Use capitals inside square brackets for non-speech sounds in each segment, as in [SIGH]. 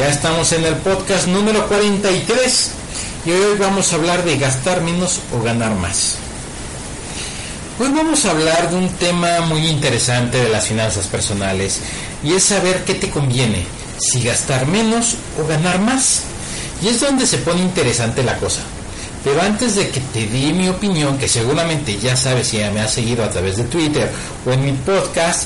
Ya estamos en el podcast número 43 y hoy vamos a hablar de gastar menos o ganar más. Hoy vamos a hablar de un tema muy interesante de las finanzas personales y es saber qué te conviene, si gastar menos o ganar más. Y es donde se pone interesante la cosa. Pero antes de que te di mi opinión, que seguramente ya sabes si me has seguido a través de Twitter o en mi podcast,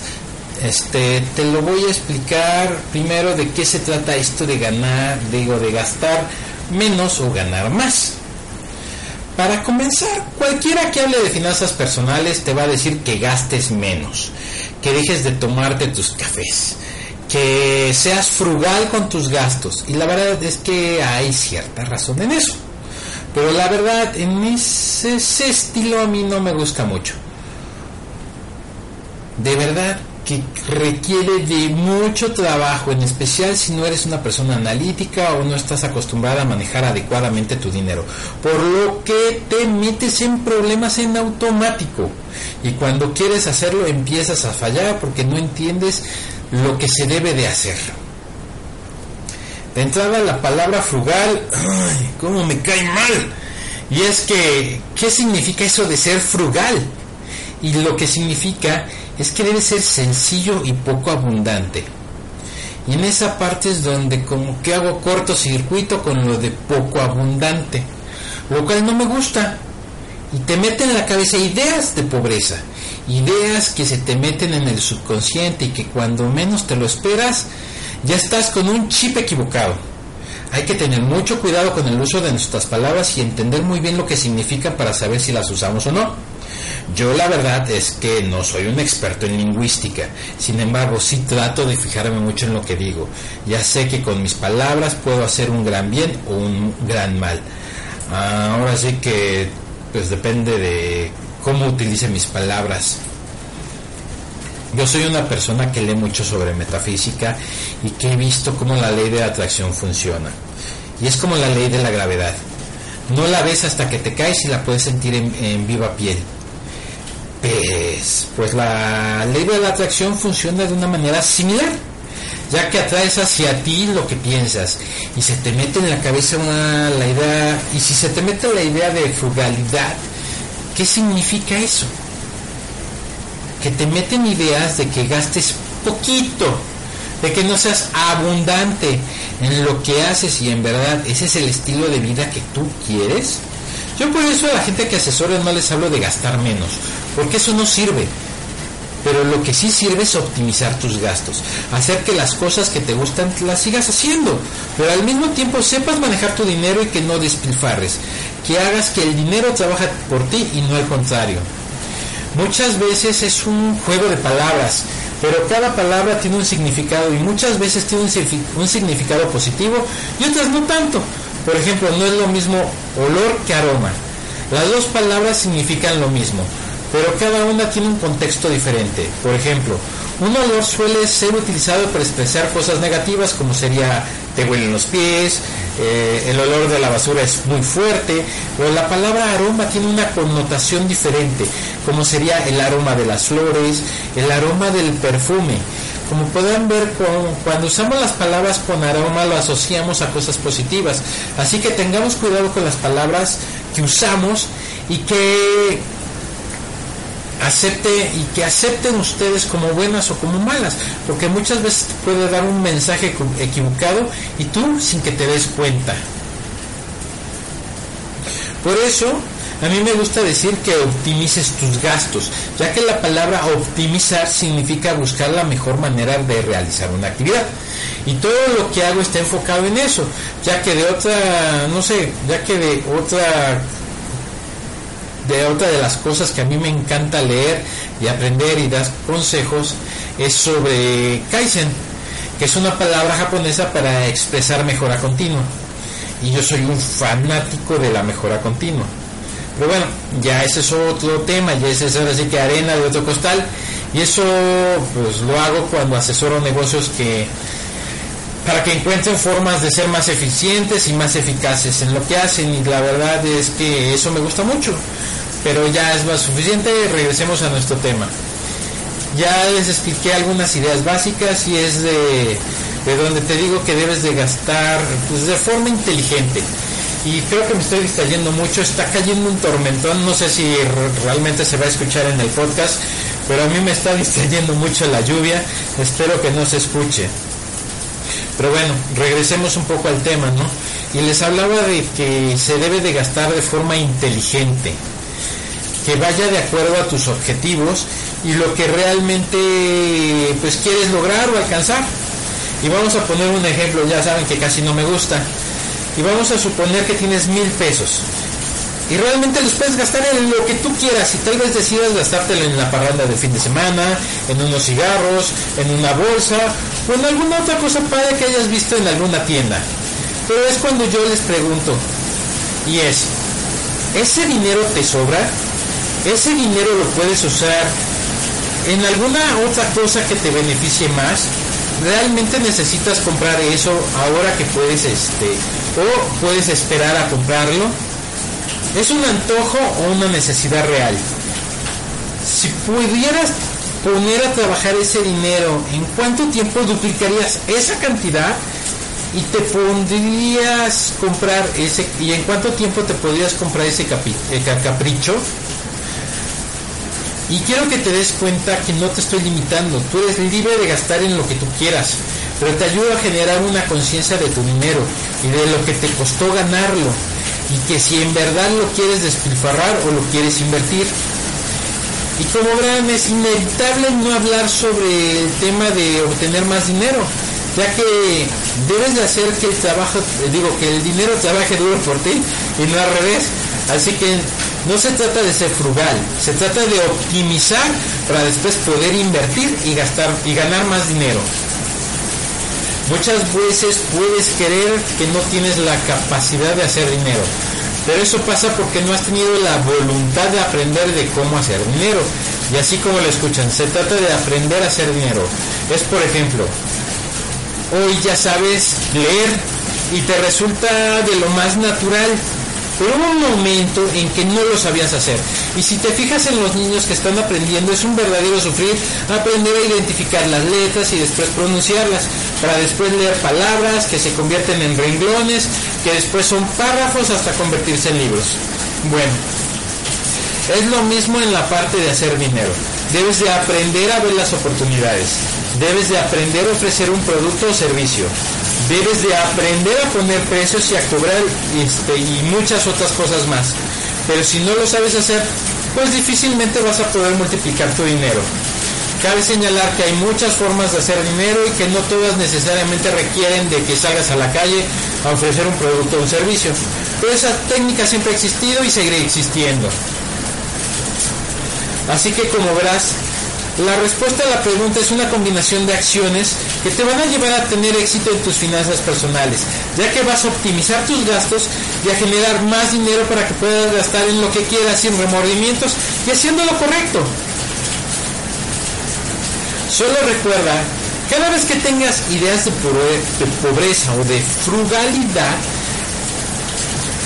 este, te lo voy a explicar primero de qué se trata esto de ganar, digo, de gastar menos o ganar más. Para comenzar, cualquiera que hable de finanzas personales te va a decir que gastes menos, que dejes de tomarte tus cafés, que seas frugal con tus gastos. Y la verdad es que hay cierta razón en eso. Pero la verdad, en ese, estilo a mí no me gusta mucho. De verdad que requiere de mucho trabajo, en especial si no eres una persona analítica o no estás acostumbrada a manejar adecuadamente tu dinero. Por lo que te metes en problemas en automático. Y cuando quieres hacerlo empiezas a fallar porque no entiendes lo que se debe de hacer. De entrada la palabra frugal, ¡ay! ¿Cómo me cae mal? Y es que, ¿qué significa eso de ser frugal? Y lo que significa es que debe ser sencillo y poco abundante. Y en esa parte es donde como que hago cortocircuito con lo de poco abundante, lo cual no me gusta. Y te mete en la cabeza ideas de pobreza, ideas que se te meten en el subconsciente y que cuando menos te lo esperas, ya estás con un chip equivocado. Hay que tener mucho cuidado con el uso de nuestras palabras y entender muy bien lo que significan para saber si las usamos o no. Yo la verdad es que no soy un experto en lingüística, sin embargo sí trato de fijarme mucho en lo que digo. Ya sé que con mis palabras puedo hacer un gran bien o un gran mal. Ahora sí que pues depende de cómo utilice mis palabras. Yo soy una persona que lee mucho sobre metafísica y que he visto cómo la ley de atracción funciona. Y es como la ley de la gravedad. No la ves hasta que te caes y la puedes sentir en, viva piel. Pues, pues la ley de la atracción funciona de una manera similar, ya que atraes hacia ti lo que piensas y se te mete en la cabeza una, la idea, y si se te mete la idea de frugalidad, ¿qué significa eso? que te meten ideas de que gastes poquito, de que no seas abundante en lo que haces y en verdad ese es el estilo de vida que tú quieres. Yo por eso a la gente que asesora no les hablo de gastar menos, porque eso no sirve. Pero lo que sí sirve es optimizar tus gastos, hacer que las cosas que te gustan las sigas haciendo, pero al mismo tiempo sepas manejar tu dinero y que no despilfarres, que hagas que el dinero trabaje por ti y no al contrario. Muchas veces es un juego de palabras, pero cada palabra tiene un significado y muchas veces tiene un, significado positivo y otras no tanto. Por ejemplo, no es lo mismo olor que aroma. Las dos palabras significan lo mismo, pero cada una tiene un contexto diferente. Por ejemplo, un olor suele ser utilizado para expresar cosas negativas como sería te huelen los pies, eh, el olor de la basura es muy fuerte, o la palabra aroma tiene una connotación diferente, como sería el aroma de las flores, el aroma del perfume. Como pueden ver, cuando usamos las palabras con aroma lo asociamos a cosas positivas. Así que tengamos cuidado con las palabras que usamos y que acepte y que acepten ustedes como buenas o como malas, porque muchas veces puede dar un mensaje equivocado y tú sin que te des cuenta. Por eso, a mí me gusta decir que optimices tus gastos, ya que la palabra optimizar significa buscar la mejor manera de realizar una actividad. Y todo lo que hago está enfocado en eso, ya que de otra, no sé, ya que de otra de otra de las cosas que a mí me encanta leer y aprender y dar consejos es sobre Kaizen, que es una palabra japonesa para expresar mejora continua. Y yo soy un fanático de la mejora continua. Pero bueno, ya ese es otro tema, ya ese es ahora sí que arena de otro costal. Y eso pues lo hago cuando asesoro negocios que para que encuentren formas de ser más eficientes y más eficaces en lo que hacen y la verdad es que eso me gusta mucho pero ya es más suficiente, regresemos a nuestro tema. Ya les expliqué algunas ideas básicas y es de, de donde te digo que debes de gastar pues, de forma inteligente. Y creo que me estoy distrayendo mucho, está cayendo un tormentón, no sé si realmente se va a escuchar en el podcast, pero a mí me está [LAUGHS] distrayendo mucho la lluvia, espero que no se escuche. Pero bueno, regresemos un poco al tema, ¿no? Y les hablaba de que se debe de gastar de forma inteligente, que vaya de acuerdo a tus objetivos y lo que realmente pues quieres lograr o alcanzar. Y vamos a poner un ejemplo, ya saben que casi no me gusta. Y vamos a suponer que tienes mil pesos. Y realmente los puedes gastar en lo que tú quieras y tal vez decidas gastártelo en la parranda de fin de semana, en unos cigarros, en una bolsa o en alguna otra cosa padre que hayas visto en alguna tienda. Pero es cuando yo les pregunto, y es, ¿ese dinero te sobra? ¿Ese dinero lo puedes usar en alguna otra cosa que te beneficie más? ¿Realmente necesitas comprar eso ahora que puedes este o puedes esperar a comprarlo? ¿Es un antojo o una necesidad real? Si pudieras poner a trabajar ese dinero, ¿en cuánto tiempo duplicarías esa cantidad? Y te pondrías comprar ese, y en cuánto tiempo te podrías comprar ese eh, capricho? Y quiero que te des cuenta que no te estoy limitando, tú eres libre de gastar en lo que tú quieras, pero te ayudo a generar una conciencia de tu dinero y de lo que te costó ganarlo y que si en verdad lo quieres despilfarrar o lo quieres invertir. Y como verán, es inevitable no hablar sobre el tema de obtener más dinero, ya que debes de hacer que el trabajo, digo, que el dinero trabaje duro por ti y no al revés. Así que no se trata de ser frugal, se trata de optimizar para después poder invertir y gastar y ganar más dinero. Muchas veces puedes creer que no tienes la capacidad de hacer dinero, pero eso pasa porque no has tenido la voluntad de aprender de cómo hacer dinero. Y así como lo escuchan, se trata de aprender a hacer dinero. Es por ejemplo, hoy ya sabes leer y te resulta de lo más natural pero hubo un momento en que no lo sabías hacer. Y si te fijas en los niños que están aprendiendo, es un verdadero sufrir aprender a identificar las letras y después pronunciarlas, para después leer palabras que se convierten en renglones, que después son párrafos hasta convertirse en libros. Bueno, es lo mismo en la parte de hacer dinero. Debes de aprender a ver las oportunidades. Debes de aprender a ofrecer un producto o servicio debes de aprender a poner precios y a cobrar este, y muchas otras cosas más. Pero si no lo sabes hacer, pues difícilmente vas a poder multiplicar tu dinero. Cabe señalar que hay muchas formas de hacer dinero y que no todas necesariamente requieren de que salgas a la calle a ofrecer un producto o un servicio. Pero esa técnica siempre ha existido y seguirá existiendo. Así que como verás, la respuesta a la pregunta es una combinación de acciones que te van a llevar a tener éxito en tus finanzas personales, ya que vas a optimizar tus gastos y a generar más dinero para que puedas gastar en lo que quieras sin remordimientos y haciendo lo correcto. Solo recuerda, cada vez que tengas ideas de, pobreza o de frugalidad,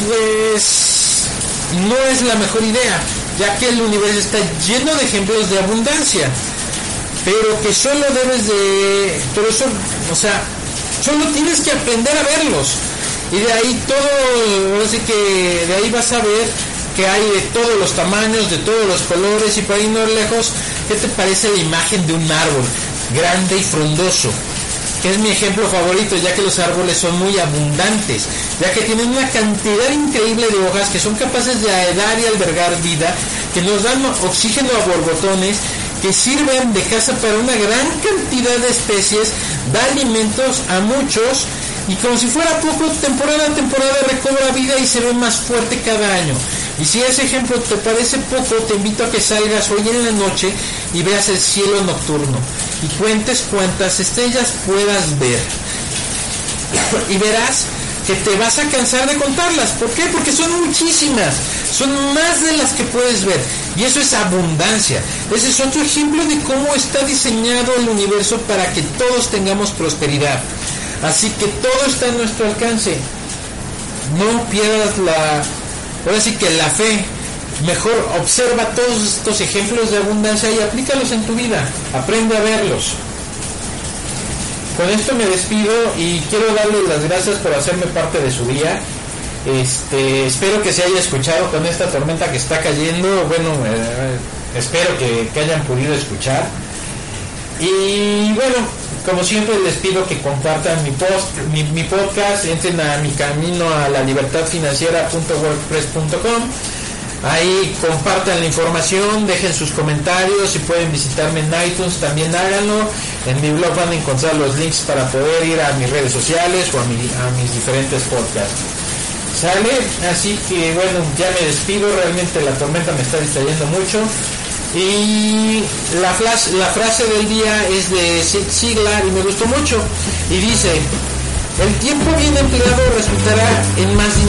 pues no es la mejor idea ya que el universo está lleno de ejemplos de abundancia, pero que solo debes de, pero eso, o sea, solo tienes que aprender a verlos y de ahí todo, así que de ahí vas a ver que hay de todos los tamaños, de todos los colores y por ahí no lejos, ¿qué te parece la imagen de un árbol grande y frondoso? que es mi ejemplo favorito, ya que los árboles son muy abundantes, ya que tienen una cantidad increíble de hojas que son capaces de dar y albergar vida, que nos dan oxígeno a borbotones, que sirven de casa para una gran cantidad de especies, da alimentos a muchos, y como si fuera poco, temporada a temporada recobra vida y se ve más fuerte cada año. Y si ese ejemplo te parece poco, te invito a que salgas hoy en la noche y veas el cielo nocturno y cuentes cuántas estrellas puedas ver. Y verás que te vas a cansar de contarlas. ¿Por qué? Porque son muchísimas. Son más de las que puedes ver. Y eso es abundancia. Ese es otro ejemplo de cómo está diseñado el universo para que todos tengamos prosperidad. Así que todo está a nuestro alcance. No pierdas la, ahora sí que la fe mejor observa todos estos ejemplos de abundancia y aplícalos en tu vida. Aprende a verlos. Con esto me despido y quiero darles las gracias por hacerme parte de su día. Este, espero que se haya escuchado con esta tormenta que está cayendo. Bueno, eh, espero que, hayan podido escuchar. Y bueno, como siempre les pido que compartan mi post, mi, podcast, entren a mi camino a la libertad financiera.wordpress.com Ahí compartan la información, dejen sus comentarios, si pueden visitarme en iTunes también háganlo. En mi blog van a encontrar los links para poder ir a mis redes sociales o a, mis diferentes podcasts. ¿Sale? Así que bueno, ya me despido, realmente la tormenta me está distrayendo mucho. Y la, la frase del día es de Siglar y me gustó mucho. Y dice, el tiempo bien empleado resultará en más dinero